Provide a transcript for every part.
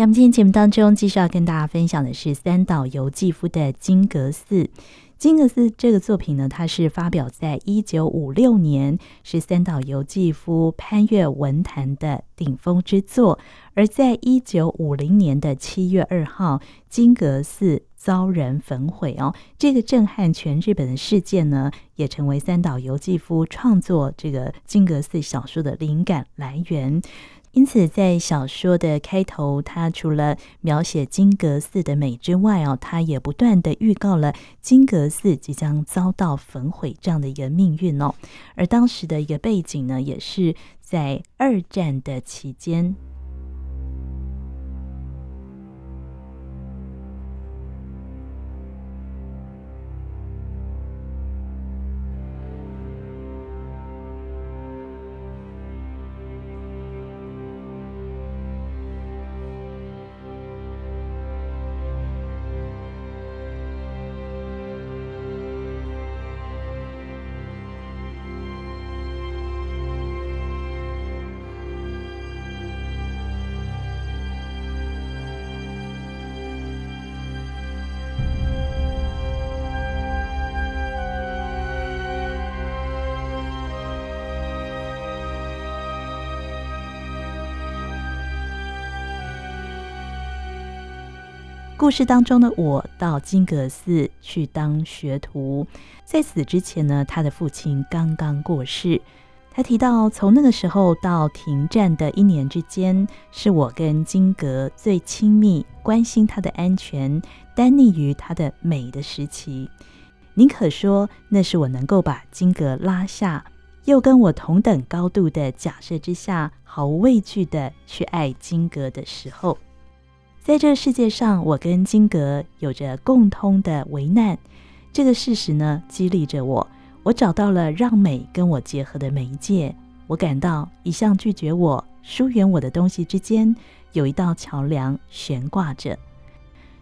在我们今天节目当中，继续要跟大家分享的是三岛由纪夫的《金阁寺》。《金阁寺》这个作品呢，它是发表在一九五六年，是三岛由纪夫攀越文坛的顶峰之作。而在一九五零年的七月二号，金阁寺遭人焚毁哦，这个震撼全日本的事件呢，也成为三岛由纪夫创作这个金阁寺小说的灵感来源。因此，在小说的开头，他除了描写金阁寺的美之外，哦，他也不断的预告了金阁寺即将遭到焚毁这样的一个命运哦。而当时的一个背景呢，也是在二战的期间。故事当中的我到金阁寺去当学徒，在此之前呢，他的父亲刚刚过世。他提到，从那个时候到停战的一年之间，是我跟金阁最亲密、关心他的安全、耽溺于他的美的时期。宁可说那是我能够把金阁拉下，又跟我同等高度的假设之下，毫无畏惧的去爱金阁的时候。在这世界上，我跟金格有着共通的危难。这个事实呢，激励着我。我找到了让美跟我结合的媒介。我感到一向拒绝我、疏远我的东西之间，有一道桥梁悬挂着。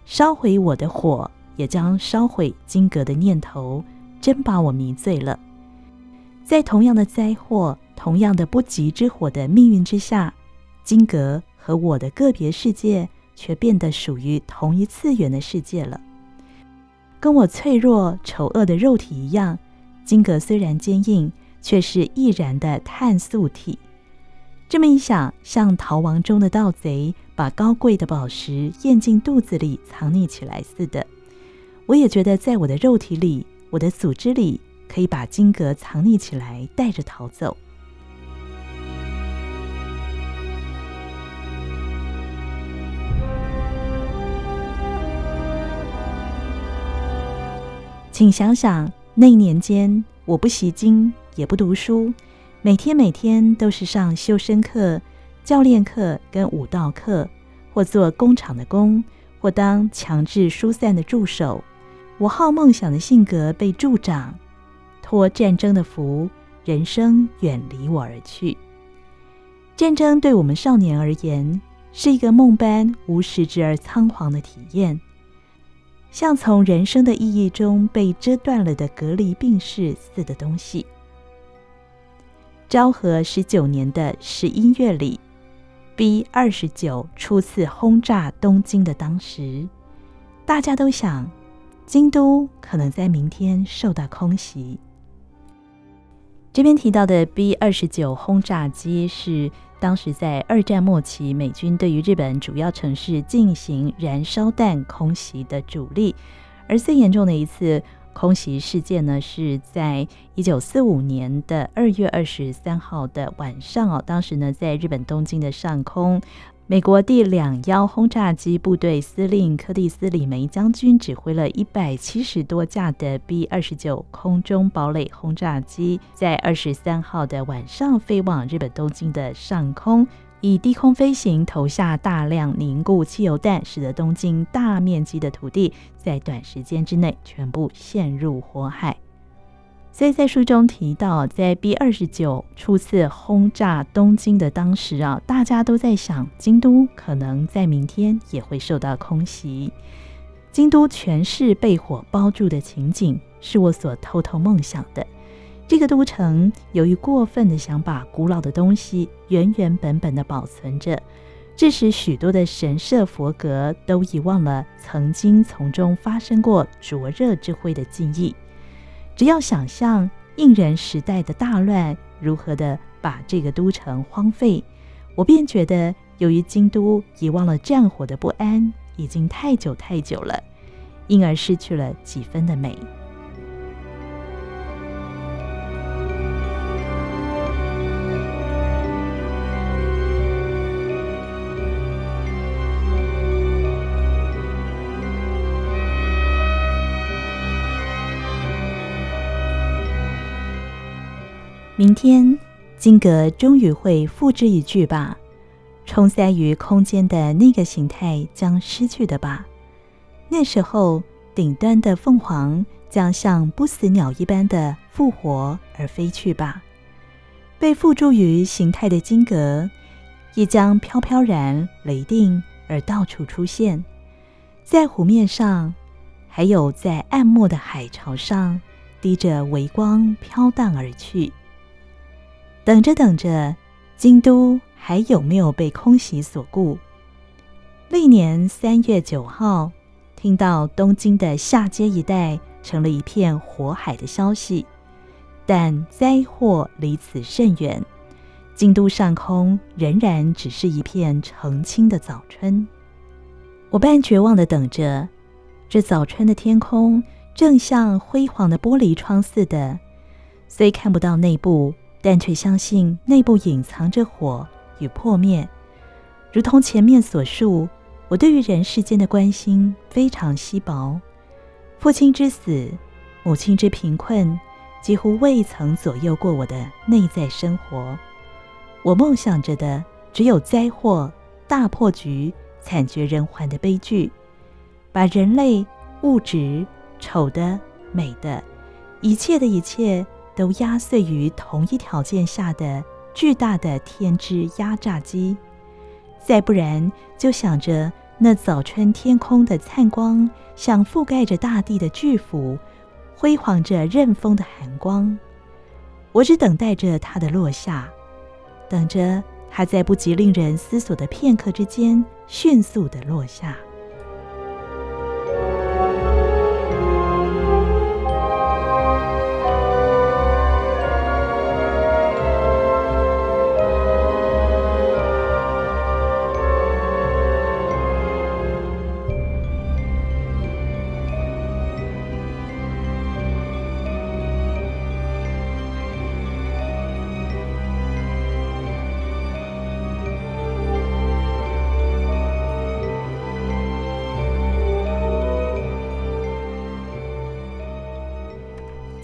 烧毁我的火，也将烧毁金格的念头，真把我迷醉了。在同样的灾祸、同样的不吉之火的命运之下，金格和我的个别世界。却变得属于同一次元的世界了。跟我脆弱丑恶的肉体一样，金格虽然坚硬，却是易燃的碳素体。这么一想，像逃亡中的盗贼，把高贵的宝石咽进肚子里藏匿起来似的。我也觉得，在我的肉体里，我的组织里，可以把金格藏匿起来，带着逃走。请想想，那年间，我不习经，也不读书，每天每天都是上修身课、教练课跟武道课，或做工厂的工，或当强制疏散的助手。我好梦想的性格被助长，托战争的福，人生远离我而去。战争对我们少年而言，是一个梦般无实质而仓皇的体验。像从人生的意义中被折断了的隔离病逝似的东西。昭和十九年的十一月里，B 二十九初次轰炸东京的当时，大家都想，京都可能在明天受到空袭。这边提到的 B 二十九轰炸机是。当时在二战末期，美军对于日本主要城市进行燃烧弹空袭的主力，而最严重的一次空袭事件呢，是在一九四五年的二月二十三号的晚上哦。当时呢，在日本东京的上空。美国第两幺轰炸机部队司令柯蒂斯·里梅将军指挥了一百七十多架的 B 二十九空中堡垒轰炸机，在二十三号的晚上飞往日本东京的上空，以低空飞行投下大量凝固汽油弹，使得东京大面积的土地在短时间之内全部陷入火海。所以在书中提到，在 B 二十九初次轰炸东京的当时啊，大家都在想，京都可能在明天也会受到空袭。京都全市被火包住的情景，是我所偷偷梦想的。这个都城由于过分的想把古老的东西原原本本的保存着，致使许多的神社佛阁都遗忘了曾经从中发生过灼热之灰的记忆。只要想象应人时代的大乱如何的把这个都城荒废，我便觉得，由于京都遗忘了战火的不安已经太久太久了，因而失去了几分的美。明天，金阁终于会付之一炬吧？冲塞于空间的那个形态将失去的吧？那时候，顶端的凤凰将像不死鸟一般的复活而飞去吧？被附诸于形态的金阁，亦将飘飘然雷定而到处出现，在湖面上，还有在暗漠的海潮上，滴着微光飘荡而去。等着等着，京都还有没有被空袭所顾？历年三月九号，听到东京的下街一带成了一片火海的消息，但灾祸离此甚远，京都上空仍然只是一片澄清的早春。我半绝望地等着，这早春的天空正像辉煌的玻璃窗似的，虽看不到内部。但却相信内部隐藏着火与破灭，如同前面所述，我对于人世间的关心非常稀薄。父亲之死，母亲之贫困，几乎未曾左右过我的内在生活。我梦想着的只有灾祸、大破局、惨绝人寰的悲剧，把人类、物质、丑的、美的，一切的一切。都压碎于同一条件下的巨大的天之压榨机，再不然就想着那早春天空的灿光，像覆盖着大地的巨斧，辉煌着刃锋的寒光。我只等待着它的落下，等着它在不及令人思索的片刻之间，迅速的落下。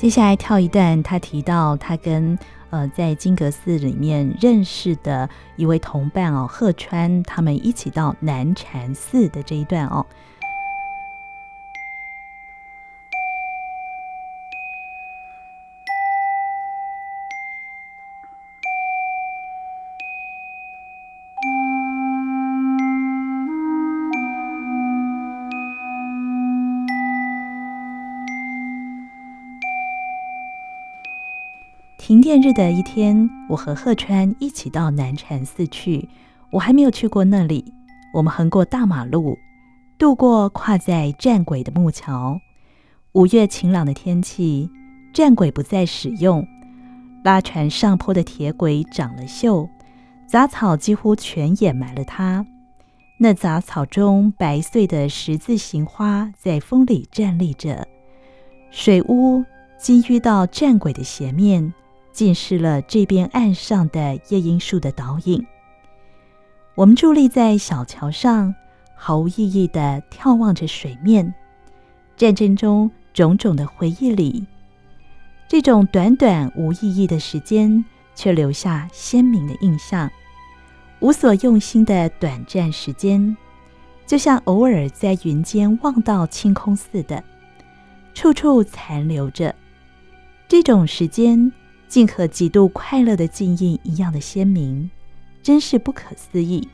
接下来跳一段，他提到他跟呃在金阁寺里面认识的一位同伴哦，贺川，他们一起到南禅寺的这一段哦。停电日的一天，我和鹤川一起到南禅寺去。我还没有去过那里。我们横过大马路，渡过跨在战轨的木桥。五月晴朗的天气，战轨不再使用，拉船上坡的铁轨长了锈，杂草几乎全掩埋了它。那杂草中白碎的十字形花在风里站立着，水屋积淤到战轨的斜面。浸湿了这边岸上的夜莺树的倒影。我们伫立在小桥上，毫无意义的眺望着水面。战争中种种的回忆里，这种短短无意义的时间，却留下鲜明的印象。无所用心的短暂时间，就像偶尔在云间望到清空似的，处处残留着这种时间。竟和极度快乐的记忆一样的鲜明，真是不可思议。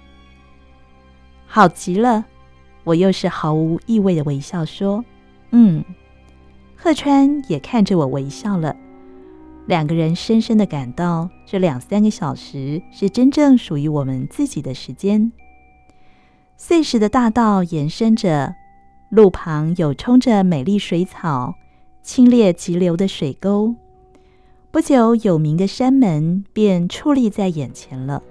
好极了，我又是毫无意味的微笑说：“嗯。”鹤川也看着我微笑了。两个人深深的感到，这两三个小时是真正属于我们自己的时间。碎石的大道延伸着，路旁有冲着美丽水草、清冽急流的水沟。不久，有名的山门便矗立在眼前了。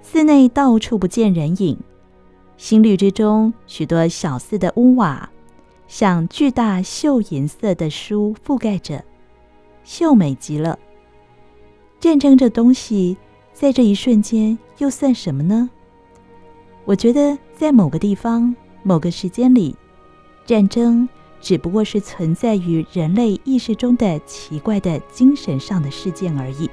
寺内到处不见人影，新绿之中，许多小寺的屋瓦像巨大绣银色的书覆盖着，秀美极了。战争这东西，在这一瞬间又算什么呢？我觉得，在某个地方、某个时间里，战争只不过是存在于人类意识中的奇怪的精神上的事件而已。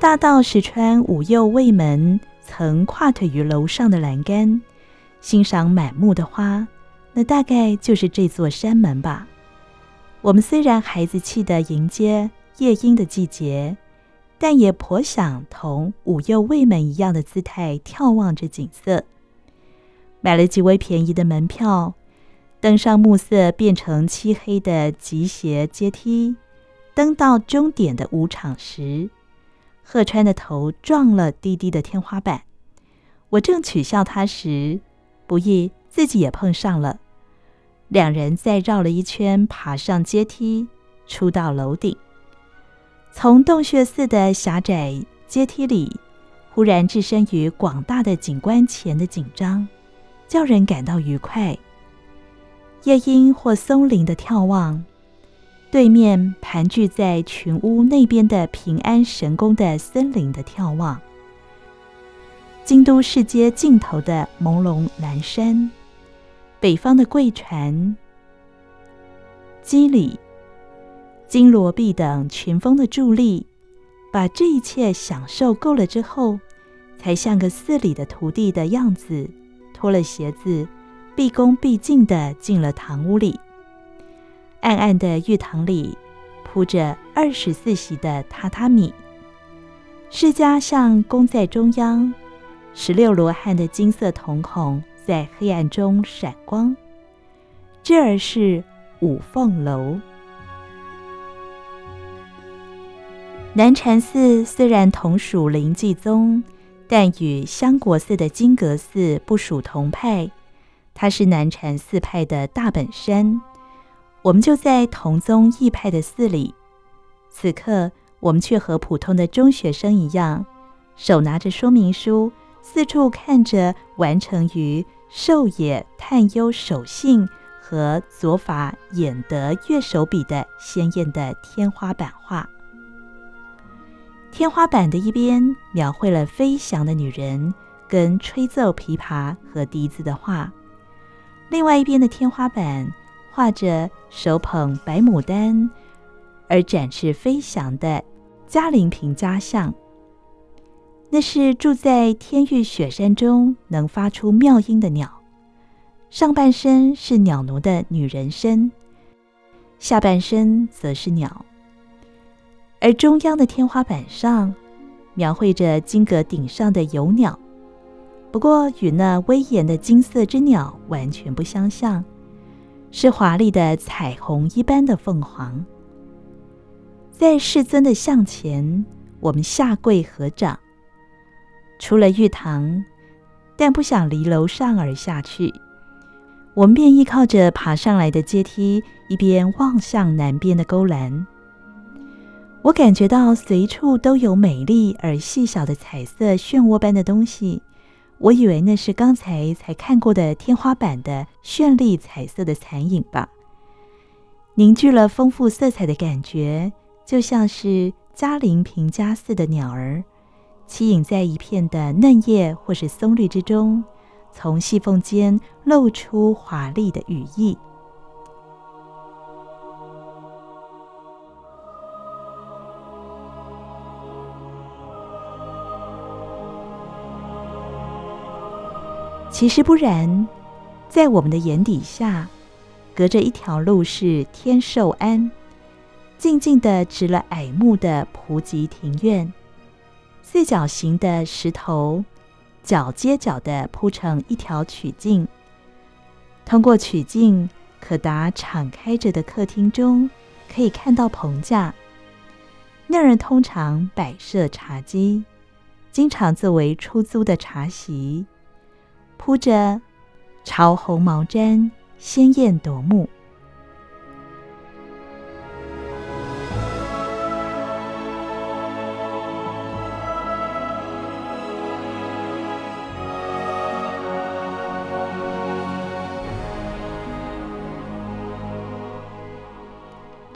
大道石穿五右卫门，曾跨腿于楼上的栏杆，欣赏满目的花。那大概就是这座山门吧。我们虽然孩子气地迎接夜莺的季节，但也颇想同五右卫们一样的姿态眺望着景色。买了极为便宜的门票，登上暮色变成漆黑的极斜阶梯，登到终点的舞场时。鹤川的头撞了低低的天花板，我正取笑他时，不意自己也碰上了。两人再绕了一圈，爬上阶梯，出到楼顶。从洞穴似的狭窄阶梯里，忽然置身于广大的景观前的紧张，叫人感到愉快。夜莺或松林的眺望。对面盘踞在群屋那边的平安神宫的森林的眺望，京都市街尽头的朦胧南山，北方的贵船、肌理、金罗壁等群峰的伫立，把这一切享受够了之后，才像个寺里的徒弟的样子，脱了鞋子，毕恭毕敬地进了堂屋里。暗暗的浴堂里铺着二十四席的榻榻米，释迦像供在中央，十六罗汉的金色瞳孔在黑暗中闪光。这儿是五凤楼。南禅寺虽然同属临济宗，但与香国寺的金阁寺不属同派，它是南禅寺派的大本山。我们就在同宗异派的寺里，此刻我们却和普通的中学生一样，手拿着说明书，四处看着完成于寿野探幽手信和左法演德月手笔的鲜艳的天花板画。天花板的一边描绘了飞翔的女人跟吹奏琵琶和笛子的画，另外一边的天花板。画着手捧白牡丹而展翅飞翔的嘉陵频伽像，那是住在天域雪山中能发出妙音的鸟，上半身是鸟奴的女人身，下半身则是鸟。而中央的天花板上描绘着金阁顶上的游鸟，不过与那威严的金色之鸟完全不相像。是华丽的彩虹一般的凤凰，在世尊的像前，我们下跪合掌，出了浴堂，但不想离楼上而下去，我们便依靠着爬上来的阶梯，一边望向南边的勾栏。我感觉到随处都有美丽而细小的彩色漩涡般的东西。我以为那是刚才才看过的天花板的绚丽彩色的残影吧，凝聚了丰富色彩的感觉，就像是嘉陵平家寺的鸟儿，栖隐在一片的嫩叶或是松绿之中，从细缝间露出华丽的羽翼。其实不然，在我们的眼底下，隔着一条路是天寿庵，静静地植了矮木的菩提庭院，四角形的石头，角接角的铺成一条曲径。通过曲径，可达敞开着的客厅中，可以看到棚架。那儿通常摆设茶几，经常作为出租的茶席，铺着潮红毛毡，鲜艳夺目。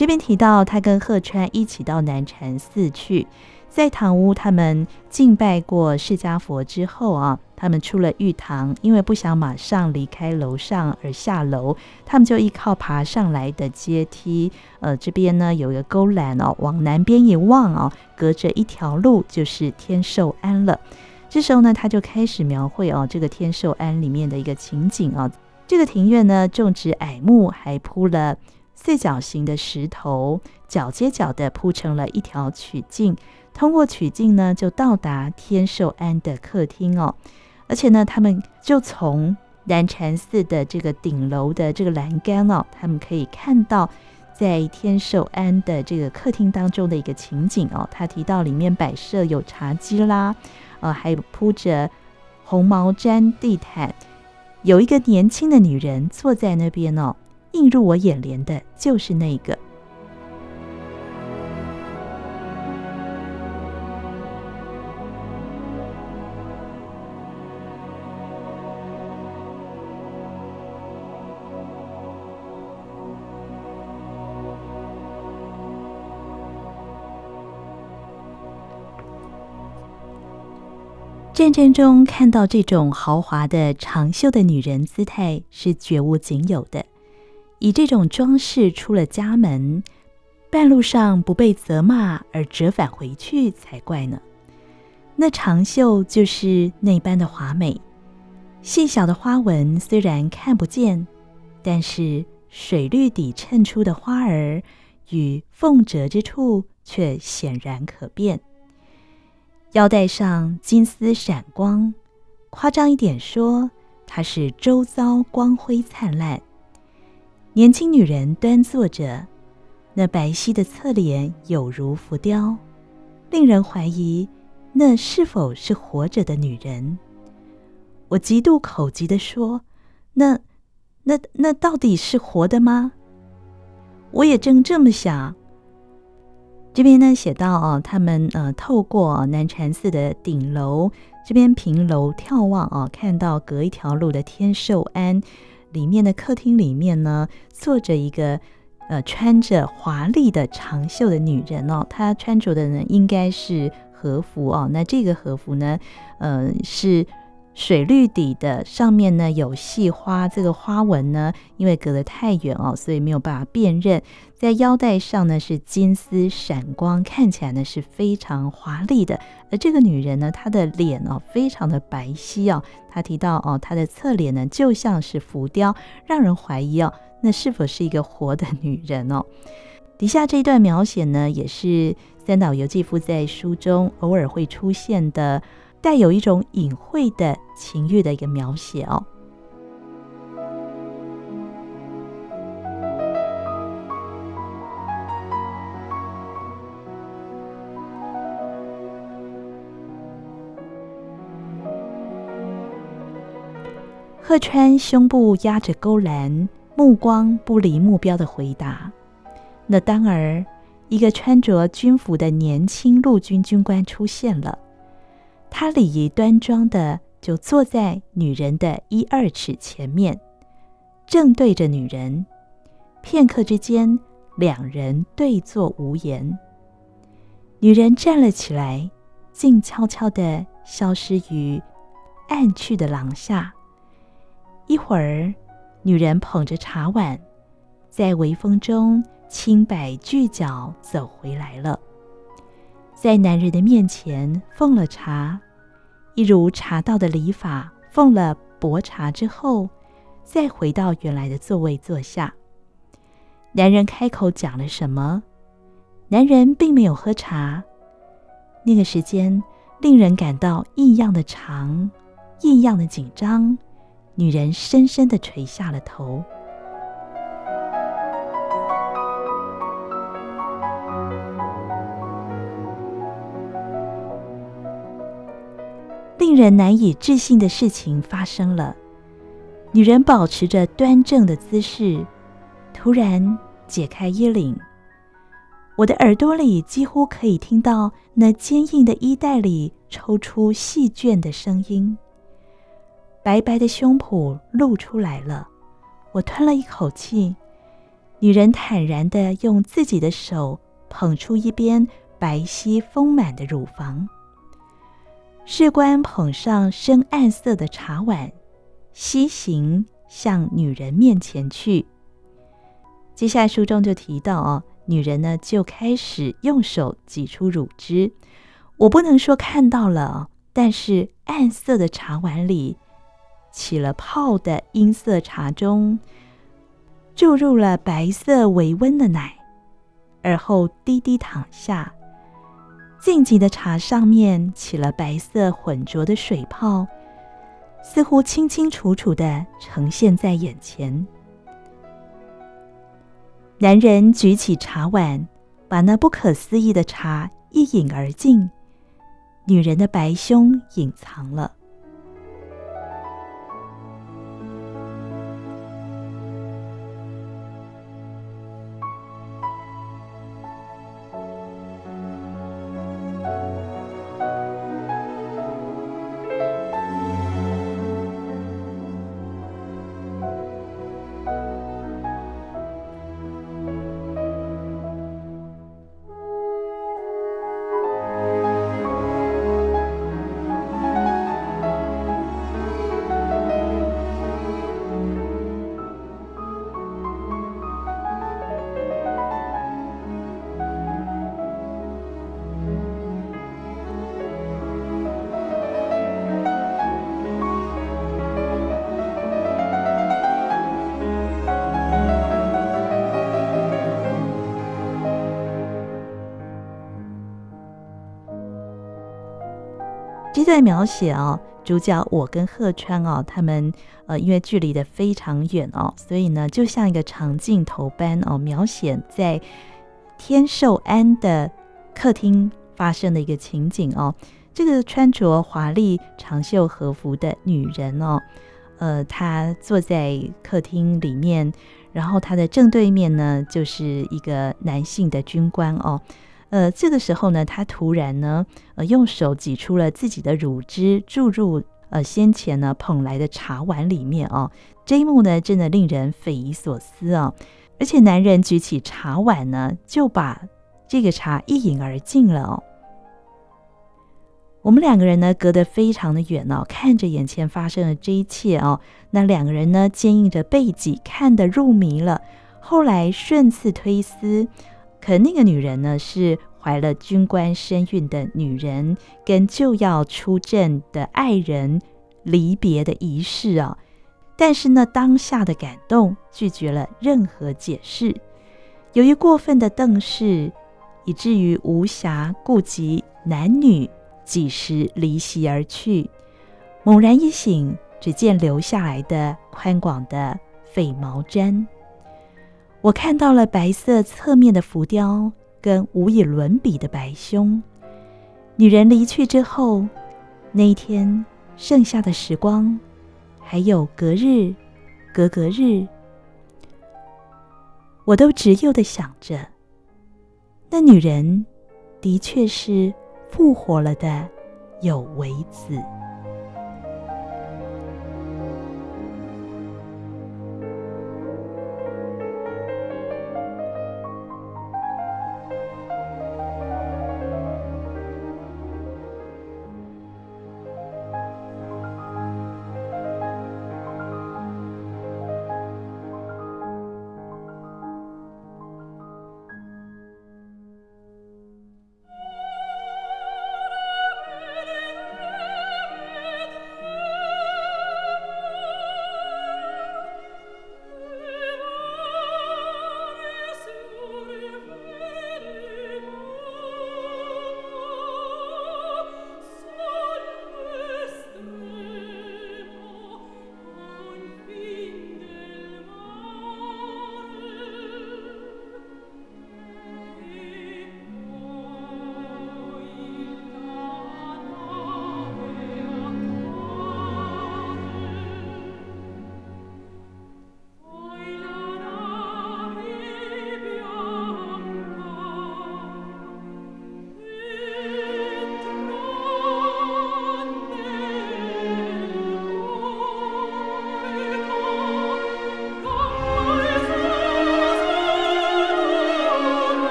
这边提到，他跟贺川一起到南禅寺去，在堂屋他们敬拜过释迦佛之后啊，他们出了浴堂，因为不想马上离开楼上而下楼，他们就依靠爬上来的阶梯。呃，这边呢有一个沟栏哦，往南边一望哦，隔着一条路就是天寿庵了。这时候呢，他就开始描绘哦，这个天寿庵里面的一个情景啊。这个庭院呢，种植矮木，还铺了。四角形的石头，角接角的铺成了一条曲径，通过曲径呢，就到达天寿庵的客厅哦。而且呢，他们就从南禅寺的这个顶楼的这个栏杆哦，他们可以看到在天寿庵的这个客厅当中的一个情景哦。他提到里面摆设有茶几啦，呃，还有铺着红毛毡地毯，有一个年轻的女人坐在那边哦。映入我眼帘的就是那个。战争中看到这种豪华的长袖的女人姿态是绝无仅有的。以这种装饰出了家门，半路上不被责骂而折返回去才怪呢。那长袖就是那般的华美，细小的花纹虽然看不见，但是水绿底衬出的花儿与凤折之处却显然可辨。腰带上金丝闪光，夸张一点说，它是周遭光辉灿烂。年轻女人端坐着，那白皙的侧脸有如浮雕，令人怀疑那是否是活着的女人。我极度口急地说：“那、那、那到底是活的吗？”我也正这么想。这边呢写到哦，他们呃透过南禅寺的顶楼，这边平楼眺望哦，看到隔一条路的天寿庵。里面的客厅里面呢，坐着一个呃穿着华丽的长袖的女人哦，她穿着的呢应该是和服哦。那这个和服呢，呃是水绿底的，上面呢有细花，这个花纹呢因为隔得太远哦，所以没有办法辨认。在腰带上呢是金丝闪光，看起来呢是非常华丽的。而这个女人呢，她的脸哦非常的白皙哦。她提到哦，她的侧脸呢就像是浮雕，让人怀疑哦，那是否是一个活的女人哦？底下这一段描写呢，也是三岛由纪夫在书中偶尔会出现的，带有一种隐晦的情欲的一个描写哦。贺川胸部压着勾栏，目光不离目标的回答。那当儿，一个穿着军服的年轻陆军军官出现了。他礼仪端庄的就坐在女人的一二尺前面，正对着女人。片刻之间，两人对坐无言。女人站了起来，静悄悄的消失于暗去的廊下。一会儿，女人捧着茶碗，在微风中轻摆巨脚走回来了，在男人的面前奉了茶，一如茶道的礼法，奉了薄茶之后，再回到原来的座位坐下。男人开口讲了什么，男人并没有喝茶。那个时间令人感到异样的长，异样的紧张。女人深深地垂下了头。令人难以置信的事情发生了。女人保持着端正的姿势，突然解开衣领。我的耳朵里几乎可以听到那坚硬的衣带里抽出细绢的声音。白白的胸脯露出来了，我吞了一口气。女人坦然地用自己的手捧出一边白皙丰满的乳房。士官捧上深暗色的茶碗，西行向女人面前去。接下来书中就提到哦。女人呢，就开始用手挤出乳汁。我不能说看到了，但是暗色的茶碗里起了泡的音色茶中，注入了白色微温的奶，而后低低躺下。静寂的茶上面起了白色浑浊的水泡，似乎清清楚楚地呈现在眼前。男人举起茶碗，把那不可思议的茶一饮而尽，女人的白胸隐藏了。这段描写哦，主角我跟贺川哦，他们呃，因为距离的非常远哦，所以呢，就像一个长镜头般哦，描写在天寿庵的客厅发生的一个情景哦。这个穿着华丽长袖和服的女人哦，呃，她坐在客厅里面，然后她的正对面呢，就是一个男性的军官哦。呃，这个时候呢，他突然呢，呃，用手挤出了自己的乳汁，注入呃先前呢捧来的茶碗里面哦。这一幕呢，真的令人匪夷所思、哦！而且男人举起茶碗呢，就把这个茶一饮而尽了哦。我们两个人呢，隔得非常的远哦，看着眼前发生的这一切哦。那两个人呢，坚硬着背脊，看得入迷了。后来顺次推思。可那个女人呢，是怀了军官身孕的女人，跟就要出阵的爱人离别的仪式啊。但是呢，当下的感动拒绝了任何解释。由于过分的瞪视，以至于无暇顾及男女，几时离席而去。猛然一醒，只见留下来的宽广的绯毛毡。我看到了白色侧面的浮雕跟无以伦比的白胸。女人离去之后，那一天剩下的时光，还有隔日、隔隔日，我都执拗地想着，那女人的确是复活了的有为子。